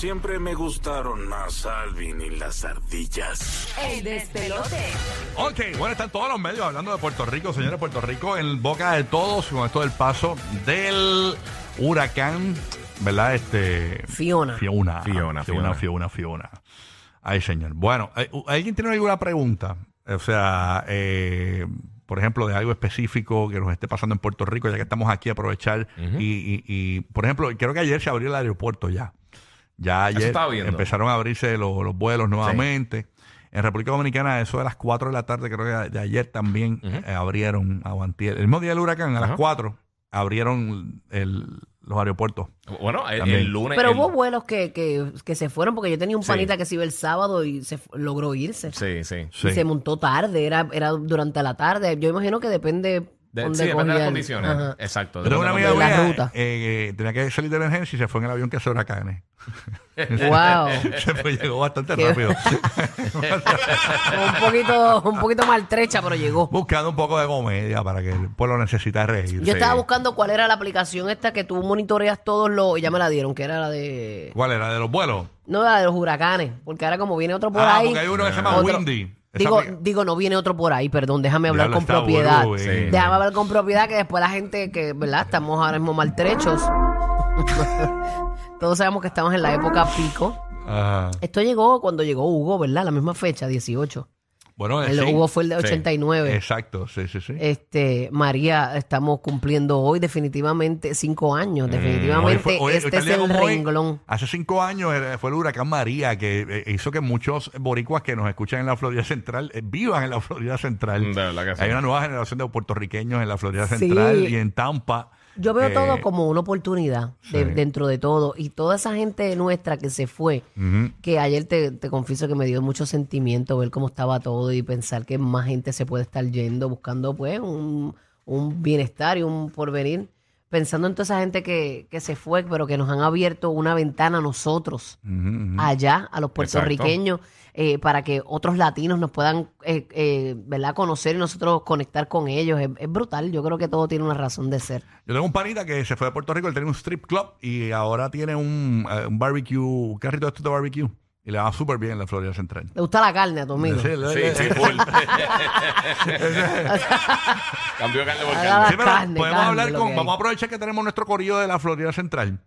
Siempre me gustaron más Alvin y las ardillas. El despelote. Ok, bueno, están todos los medios hablando de Puerto Rico, señores. Puerto Rico en boca de todos con esto del paso del huracán, ¿verdad? Este. Fiona. Fiona. Fiona, Fiona, Fiona. Fiona. Ay, señor. Bueno, ¿hay- ¿alguien tiene alguna pregunta? O sea, eh, por ejemplo, de algo específico que nos esté pasando en Puerto Rico, ya que estamos aquí, aprovechar. y, y- y, por ejemplo, creo que ayer se abrió el aeropuerto ya. Ya ayer empezaron a abrirse los, los vuelos nuevamente. En República Dominicana, eso de las 4 de la tarde, creo que de ayer también eh, abrieron, aguantier, el mismo día del huracán, a las Ajá. 4, abrieron el- los aeropuertos. Bueno, el, También. el lunes. Pero el- hubo vuelos que, que, que se fueron porque yo tenía un Sí. panita que se iba el sábado y se logró irse. Sí, sí. Sí. Y se montó tarde, era, era durante la tarde. Yo imagino que depende De- sí, depende de las condiciones. Ajá. Exacto. Pero una amiga de la ruta. eh, eh, tenía que salir de emergencia y se fue en el avión que hace huracanes. Wow. se fue, llegó bastante rápido. un poquito, un poquito maltrecha, pero llegó. Buscando un poco de comedia para que el pueblo necesita reír. Yo estaba buscando cuál era la aplicación esta que tú monitoreas todos los. y Ya me la dieron, que era la de. ¿Cuál era? ¿De los vuelos? No, la de los huracanes. Porque ahora, como viene otro por ah, ahí. porque hay uno que se llama otro- Windy. Digo, digo, no viene otro por ahí, perdón, déjame hablar Diablo, con propiedad. eh. Sí. Déjame hablar con propiedad que después la gente que, ¿verdad? Estamos ahora mismo maltrechos. Todos sabemos que estamos en la época pico. Ajá. Esto llegó cuando llegó Hugo, ¿verdad? La misma fecha, 18. Bueno, El sí. Hugo fue el de Sí. 89. Exacto, sí, sí, sí. Este, María, estamos cumpliendo hoy definitivamente cinco años. Hoy Definitivamente fue- hoy- este es el renglón. Hace cinco años fue el huracán María que eh, hizo que muchos boricuas que nos escuchan en la Florida Central eh, vivan en la Florida Central. De verdad que sí. Hay una nueva generación de puertorriqueños en la Florida Sí. Central y en Tampa. Yo veo Eh, todo como una oportunidad de- sí. dentro de todo. Y toda esa gente nuestra que se fue, que ayer te, te confieso que me dio mucho sentimiento ver cómo estaba todo y pensar que más gente se puede estar yendo buscando pues un, un bienestar y un porvenir. Pensando en toda esa gente que, que se fue, pero que nos han abierto una ventana a nosotros, allá, a los puertorriqueños, eh, para que otros latinos nos puedan eh, eh, ¿verdad? conocer y nosotros conectar con ellos. Es, es brutal, yo creo que todo tiene una razón de ser. Yo tengo un panita que se fue de Puerto Rico, él tenía un strip club y ahora tiene un, un barbecue, un carrito de barbecue. Y le va súper bien en la Florida Central. ¿Le gusta la carne a tu amigo? Sí, Sí, sí, full. Cambió carne por carne. Sí, pero carne, podemos carne, hablar lo con. Vamos a aprovechar que tenemos nuestro corrido de la Florida Central.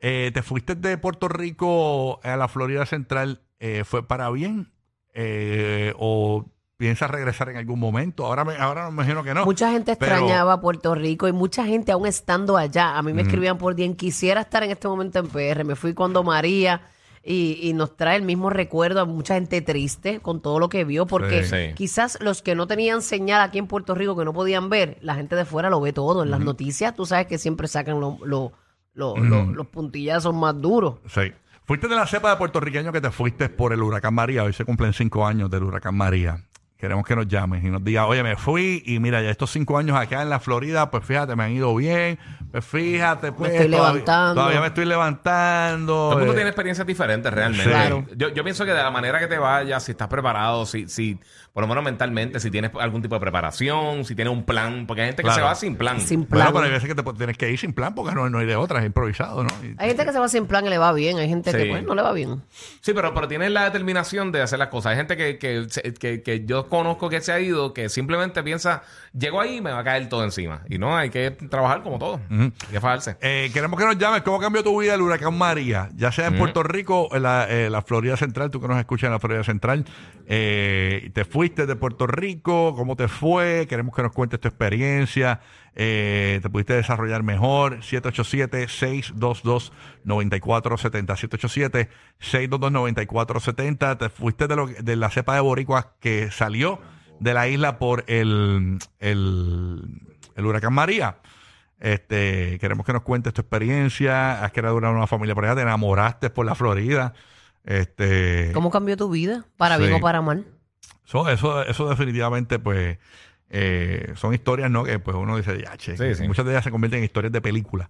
Eh, ¿Te fuiste de Puerto Rico a la Florida Central? eh, ¿Fue para bien? Eh, ¿O piensas regresar en algún momento? Ahora me, ahora me imagino que no. Mucha gente Pero- extrañaba Puerto Rico y mucha gente aún estando allá. A mí me escribían por bien, quisiera estar en este momento en PR. Me fui cuando María y, y nos trae el mismo recuerdo a mucha gente triste con todo lo que vio, porque Sí. Quizás los que no tenían señal aquí en Puerto Rico, que no podían ver, la gente de fuera lo ve todo en las noticias. Tú sabes que siempre sacan lo- lo- lo- lo- los puntillazos más duros. Sí. Fuiste de la cepa de puertorriqueños que te fuiste por el huracán María. Hoy se cumplen cinco años del huracán María. Queremos que nos llames y nos digas, oye, me fui y mira, ya estos cinco años acá en la Florida, pues fíjate, me han ido bien. Pues fíjate, pues. estoy todavía- levantando. Todavía me estoy levantando. Todo el mundo eh, tiene experiencias diferentes realmente. Sí. Claro. Yo, yo pienso que de la manera que te vayas, si estás preparado, si, si por lo menos mentalmente, si tienes algún tipo de preparación, si tienes un plan, porque hay gente que Claro. se va sin plan. Sin Bueno, plan. pero hay veces que te tienes que ir sin plan porque no, no hay de otra, es improvisado, ¿no? Y- Hay gente que se va sin plan y le va bien. Hay gente que pues no le va bien. Sí, pero, pero tienes la determinación de hacer las cosas. Hay gente que, que, se- que, que yo conozco que se ha ido, que simplemente piensa, llego ahí y me va a caer todo encima. Y no, hay que trabajar como todo. Hay que fajarse. Eh, queremos que nos llames. ¿Cómo cambió tu vida el huracán María? Ya sea en Puerto Rico en la, eh, la Florida Central, tú que nos escuchas en la Florida Central. Eh, ¿Te fuiste de Puerto Rico? ¿Cómo te fue? Queremos que nos cuentes tu experiencia. Eh, ¿Te pudiste desarrollar mejor? 787-622-9470. 787-622-9470. ¿Te fuiste de, lo, de la cepa de boricuas que salió de la isla por el, el, el huracán María? Este, queremos que nos cuentes tu experiencia. Has creado una, una familia por allá, te enamoraste por la Florida. Este, ¿Cómo cambió tu vida? ¿Para bien o para mal? eso, eso, eso definitivamente, pues, eh, son historias, ¿no? Que pues uno dice, ya, che, Sí, sí. muchas de ellas se convierten en historias de película.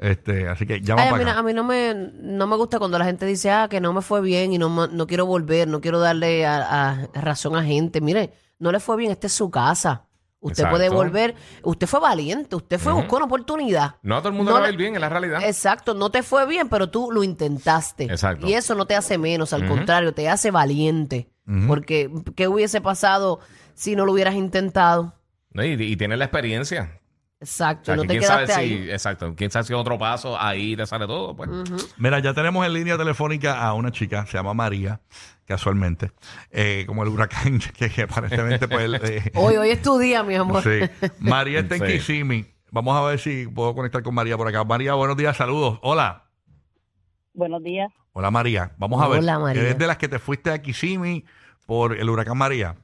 Este, así que llama Ay, a, mí, a mí no me, no me gusta cuando la gente dice, ah, que no me fue bien y no, me- no quiero volver, no quiero darle a, a- razón a gente. Mire, no le fue bien, esta es su casa. Usted Exacto. puede volver. Usted fue valiente, usted fue, buscó una oportunidad. No a todo el mundo No le va a ir bien, es la realidad. Exacto, no te fue bien, pero tú lo intentaste. Exacto. Y eso no te hace menos, al contrario, te hace valiente. Porque, ¿qué hubiese pasado si no lo hubieras intentado? No, y, y tiene la experiencia. Exacto, O sea, no que te quién sabe si, exacto, quién sabe si otro paso ahí te sale todo, pues. Mira, ya tenemos en línea telefónica a una chica, se llama María, casualmente, eh, como el huracán, que, que aparentemente pues... eh, Hoy, hoy es tu día, mi amor. sí. María está en Sí. Kissimmee. Vamos a ver si puedo conectar con María por acá. María, buenos días, saludos. Hola. Buenos días. Hola María. Vamos a ver. Hola, María. ¿Eres de las que te fuiste a Kissimmee por el huracán María?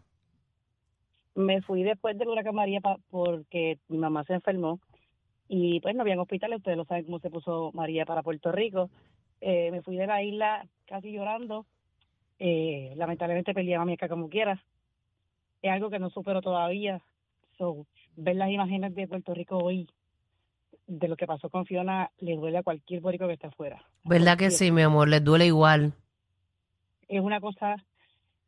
Me fui después del huracán María pa- porque mi mamá se enfermó y pues no habían hospitales. Ustedes lo saben cómo se puso María para Puerto Rico. Eh, me fui de la isla casi llorando. Eh, lamentablemente perdí a mami acá como quieras. Es algo que no supero todavía. So, ver las imágenes de Puerto Rico hoy, de lo que pasó con Fiona, le duele a cualquier borico que esté afuera. ¿Verdad que sí, mi amor? Les duele igual. es una cosa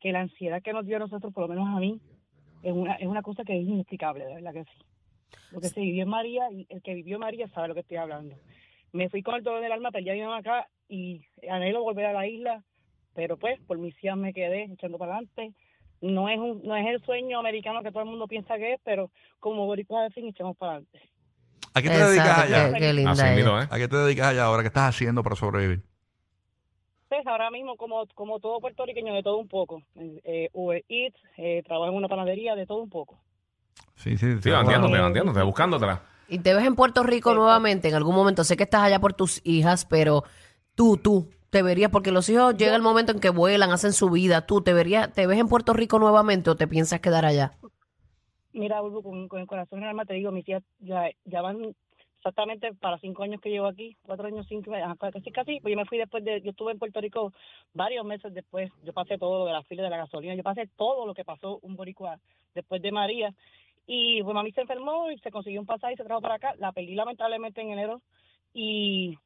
que la ansiedad que nos dio a nosotros, por lo menos a mí, es una, es una cosa que es inexplicable, de verdad que sí. Lo que se vivió en María, y el que vivió en María sabe lo que estoy hablando. Me fui con el dolor del alma, perdí a mi mamá acá y anhelo volver a la isla, pero pues por misión me quedé echando para adelante. No es, un, no es el sueño americano que todo el mundo piensa que es, pero como boricua al fin echamos para adelante. ¿A qué te dedicas allá? qué, qué linda Así es. mismo, ¿eh? ¿A qué te dedicas allá ahora? ¿Qué estás haciendo para sobrevivir? Pues ahora mismo, como, como todo puertorriqueño, de todo un poco. Eh, Uber Eats, eh, trabajo en una panadería, de todo un poco. Sí, sí. Sí, bandeándote, bandeándote, buscándotela. Y te ves en Puerto Rico Sí, nuevamente en algún momento. Sé que estás allá por tus hijas, pero tú, tú, te verías, porque los hijos llega el momento en que vuelan, hacen su vida. Tú, ¿te verías, te ves en Puerto Rico nuevamente o te piensas quedar allá? Mira, Bulbu, con, con el corazón en el alma te digo, mis hijas ya, ya van exactamente para cinco años que llevo aquí, cuatro años, cinco, casi, casi, pues yo me fui después de, yo estuve en Puerto Rico varios meses después, yo pasé todo lo de la fila de la gasolina, yo pasé todo lo que pasó un boricua después de María, y pues mami se enfermó y se consiguió un pasaje y se trajo para acá, la perdí lamentablemente en enero, y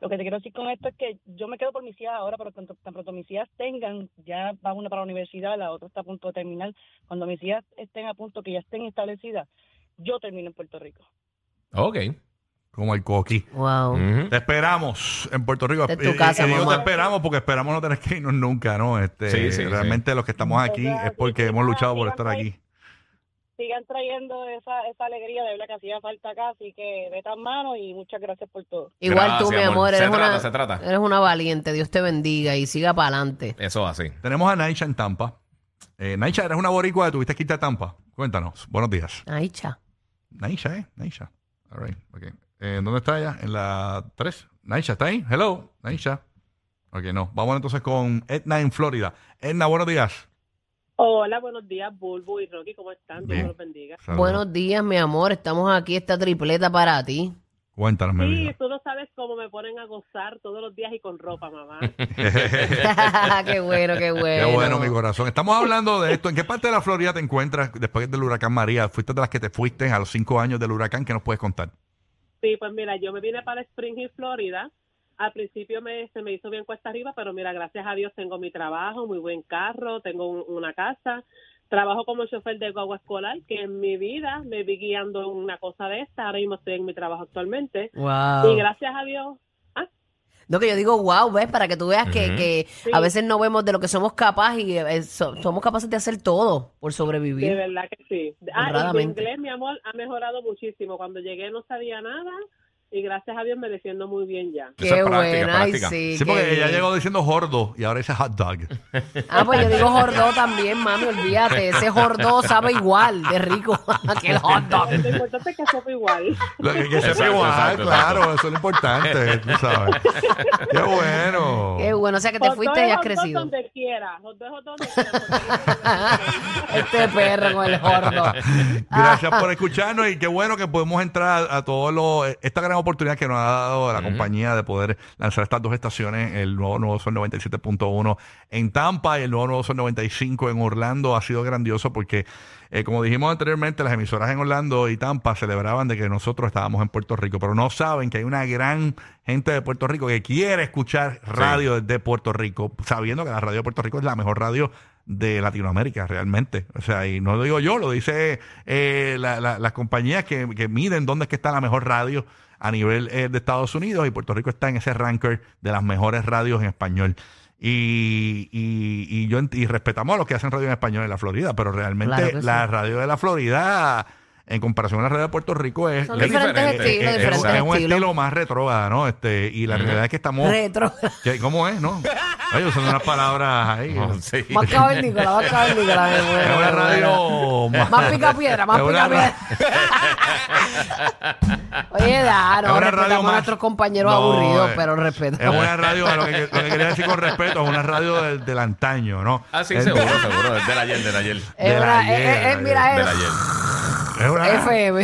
lo que te quiero decir con esto es que yo me quedo por mis hijas ahora, pero tanto, tan pronto mis hijas tengan, ya va una para la universidad, la otra está a punto de terminar, cuando mis hijas estén a punto, que ya estén establecidas, yo termino en Puerto Rico. Ok. Como el coqui. Wow. Te esperamos en Puerto Rico. Es tu Y- y- casa, y digo mamá. te esperamos porque esperamos no tener que irnos nunca, ¿no? Este, Sí, sí, realmente los que estamos aquí es porque sí, hemos luchado por sigan estar aquí. Sigan trayendo esa, esa alegría, de verdad que hacía falta acá, así que metan mano y muchas gracias por todo. Igual tú, Gracias, mi amor, Se eres trata, una, se trata. eres una valiente. Dios te bendiga y siga para adelante. Eso así. Tenemos a Naisha en Tampa. Eh, Naisha, eres una boricua tuviste que irte a Tampa. Cuéntanos. Buenos días. Ay, cha. Naisha, ¿eh? Naisha. All right. Okay. Eh, ¿Dónde está ella? En la 3. Naisha, ¿está ahí? Hello. Naisha. Ok, no. Vamos entonces con Edna en Florida. Edna, buenos días. Hola, buenos días, Bulbo y Rocky, ¿cómo están? Dios los bendiga. Saludos. Buenos días, mi amor. Estamos aquí, esta tripleta para ti. Cuéntanos, mi Sí, vida. tú no sabes cómo me ponen a gozar todos los días y con ropa, mamá. qué bueno, qué bueno. Qué bueno, mi corazón. Estamos hablando de esto. ¿En qué parte de la Florida te encuentras después del huracán María? ¿Fuiste de las que te fuiste a los cinco años del huracán? ¿Qué nos puedes contar? Sí, pues mira, yo me vine para Spring Hill, Florida. Al principio me, se me hizo bien cuesta arriba, pero mira, gracias a Dios tengo mi trabajo, muy buen carro, tengo un- una casa. Trabajo como chofer de guagua escolar, que en mi vida me vi guiando en una cosa de esta. Ahora mismo estoy en mi trabajo actualmente. Y gracias a Dios, ah, No, que yo digo, wow, ¿ves? Para que tú veas que, que Sí. a veces no vemos de lo que somos capaces y eh, so- somos capaces de hacer todo por De sobrevivir. verdad que sí. Ah, y mi inglés, mi amor, ha mejorado muchísimo. Cuando llegué no sabía nada y gracias a Dios me defiendo muy bien ya. Qué Eso es práctica, buena, ay, práctica. sí. Qué porque ella bien. llegó diciendo gordo y ahora dice hot dog. Ah, pues yo digo jordó también, mami, olvídate. Ese jordó sabe igual de rico que el hot dog. Lo importante es que sepa igual. Lo que, que sepa Exacto, igual, exacto, claro, exacto. eso es lo importante, tú sabes. Qué bueno. Qué bueno, o sea que te Hot fuiste dog y has hot dog crecido. donde quiera. Hot dog, hot dog donde quiera. Este perro con el jordo. Gracias por escucharnos y qué bueno que podemos entrar a, a todos los esta gran oportunidad que nos ha dado la compañía de poder lanzar estas dos estaciones, el nuevo Nuevo Sol 97.1 en Tampa y el nuevo Nuevo Sol 95 en Orlando. Ha sido grandioso porque, eh, como dijimos anteriormente, las emisoras en Orlando y Tampa celebraban de que nosotros estábamos en Puerto Rico, pero no saben que hay una gran gente de Puerto Rico que quiere escuchar radio desde Puerto Rico, sabiendo que la radio de Puerto Rico es la mejor radio de Latinoamérica realmente. O sea, y no lo digo yo, lo dice eh, la- la- las compañías que, que miden dónde es que está la mejor radio a nivel eh, de Estados Unidos y Puerto Rico está en ese ranker de las mejores radios en español. Y, y, y yo y respetamos a los que hacen radio en español en la Florida, pero realmente Claro que sí. la radio de la Florida, en comparación a la radio de Puerto Rico, es, Son es diferentes diferente. estilos, es- es- diferentes es un estilos. estilo más retrógrado, ¿no? Este, y la realidad es que estamos. Retro. que- ¿Cómo es, no? Oye, usando unas palabras ahí. No, sí. Más cavernícola, más cavernícola. me muero, Es una me muero. radio más, Más pica piedra, más Es una pica piedra. Oye, da, Es no, una radio respetamos más- a nuestros compañeros No, aburridos, eh, pero respeto. Es una radio, lo que, lo que quería decir con respeto, es una radio del, del antaño, ¿no? Ah, sí, Es- seguro, seguro. Del ayer, del ayer. Es de la una- ayer, es- es- de la mira, Del es ayer. Es una FM.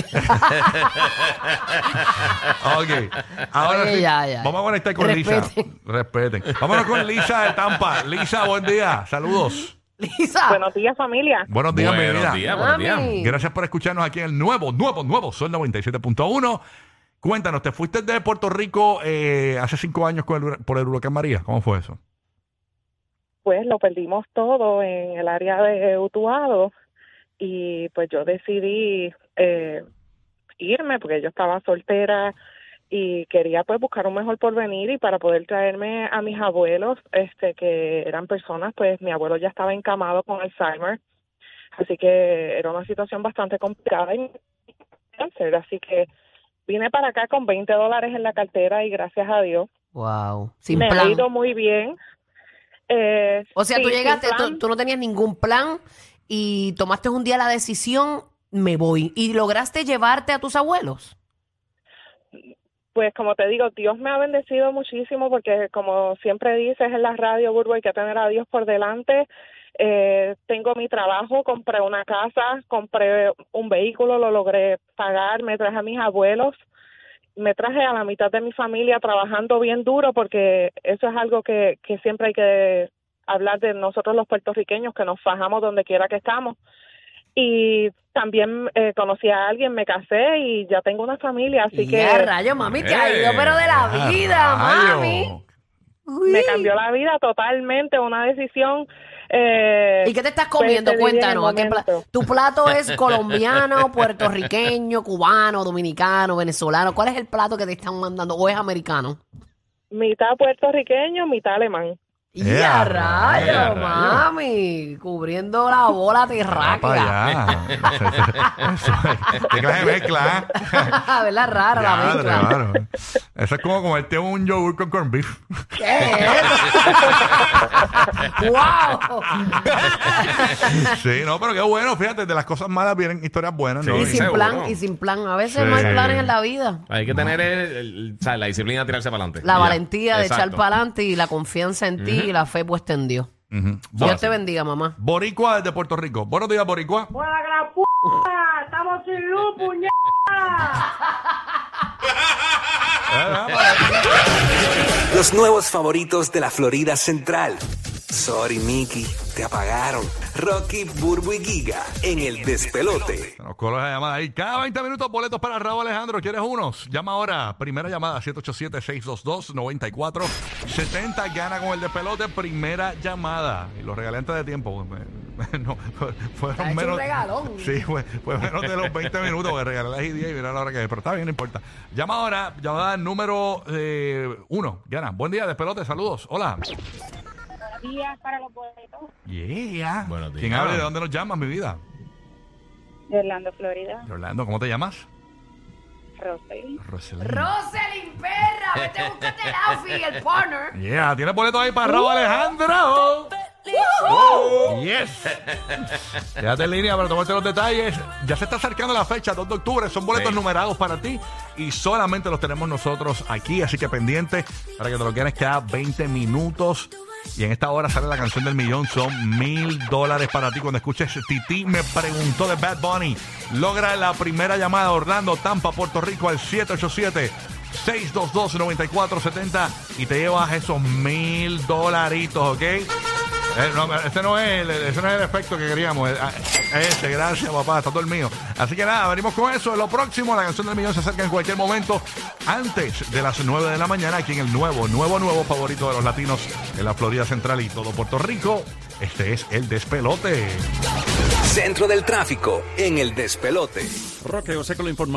Ok. Ahora Oye, sí, ya, ya. vamos a conectar con Lisa. Respeten. Vámonos con Lisa de Tampa. Lisa, buen día. Saludos. Lisa. Buenos días, familia. Buenos días, mi Buenos vida. días, buenos días. Mami. Gracias por escucharnos aquí en el nuevo, nuevo, nuevo Sol 97.1. Cuéntanos, ¿te fuiste de Puerto Rico eh, hace cinco años con el por el huracán María? ¿Cómo fue eso? pues lo perdimos todo en el área de Utuado y pues yo decidí eh, irme porque yo estaba soltera y quería pues buscar un mejor porvenir y para poder traerme a mis abuelos este que eran personas pues mi abuelo ya estaba encamado con Alzheimer así que era una situación bastante complicada y cáncer así que vine para acá con 20 dólares en la cartera y gracias a Dios Wow. Sin me ha ido muy bien Eh, O sea, sí, tú llegaste, tú, tú no tenías ningún plan y tomaste un día la decisión, me voy. ¿Y lograste llevarte a tus abuelos? Pues como te digo, Dios me ha bendecido muchísimo porque como siempre dices en la radio, Burbo, hay que tener a Dios por delante. Eh, tengo mi trabajo, compré una casa, compré un vehículo, lo logré pagar, me traje a mis abuelos, me traje a la mitad de mi familia trabajando bien duro porque eso es algo que, que siempre hay que hablar de nosotros los puertorriqueños, que nos fajamos donde quiera que estamos. Y también eh, conocí a alguien, me casé y ya tengo una familia, así y que... a rayo, mami, te ha ido, Eh, pero de la vida, rayo. mami. Uy. me cambió la vida totalmente, una decisión. Eh, ¿Y qué te estás pues, comiendo? el Cuéntanos. ¿a qué pla- momento. ¿Tu plato es colombiano, puertorriqueño, cubano, dominicano, venezolano? ¿Cuál es el plato que te están mandando? ¿O es americano? Mitad puertorriqueño, mitad alemán. Y Eh, a a rayo, rayo. mami, cubriendo la bola Va terráquea. para allá. Eso es- ¿Qué clase de mezcla? ¿eh? ¿Verdad? Rara la mezcla. claro. Eso es como comerte un yogur con corned beef. ¿Qué es eso? ¡Wow! Sí, no, pero qué bueno. Fíjate, de las cosas malas vienen historias buenas, ¿no? Sí, y sin seguro. plan, y sin plan. A veces no hay planes en la vida. Hay que tener el- el- o sea, la disciplina de tirarse para adelante. La valentía de echar para adelante y la confianza en ti y la fe puesta en Dios. Ujú. Dios te bendiga, mamá. Boricua desde Puerto Rico. Buenos días, Boricua. Los nuevos favoritos de la Florida Central. Sorry, Mickey, te apagaron. Rocky, Burbu y Giga en el despelote. Nos coló la llamada ahí. Cada 20 minutos boletos para Raúl Alejandro. ¿Quieres unos? Llama ahora. Primera llamada, 787-622-9470. Gana con el de pelote. Primera llamada. Y los regalé antes de tiempo. No, fueron menos. un regalón. Sí, fue, fue menos de los 20 minutos que regalé las ideas y mira la hora que es. Pero está bien, no importa. Llama ahora. Llamada número eh, uno. Gana. Buen día, despelote. Saludos. Hola. Días para los boletos Yeah. Buenos días. ¿Quién habla y de dónde nos llamas, mi vida? de Orlando, Florida. De Orlando. ¿Cómo te llamas? Rosely. Roselyn. Roselyn, perra, vete a buscarte el outfit, el partner. Yeah, tiene boleto ahí para Raúl Alejandro. Oh, yes. Quédate en línea para tomarte los detalles. Ya se está acercando la fecha, 2 de octubre. Son boletos Sí. numerados para ti y solamente los tenemos nosotros aquí. Así que pendiente para que te lo quieras queda 20 minutos. Y en esta hora sale la canción del millón. Son mil dólares para ti. Cuando escuches Titi me preguntó de Bad Bunny. Logra la primera llamada Orlando, Tampa, Puerto Rico al 787. 622-9470 y te llevas esos mil dolaritos, ¿ok? Eh, no, no es ese no es el efecto que queríamos. Ese, gracias, papá, está dormido. Así que nada, venimos con eso. Lo próximo, la canción del millón se acerca en cualquier momento antes de las 9 de la mañana aquí en el nuevo, nuevo, nuevo favorito de los latinos en la Florida Central y todo Puerto Rico. Este es el despelote. Centro del tráfico en el despelote. Roque José con la información.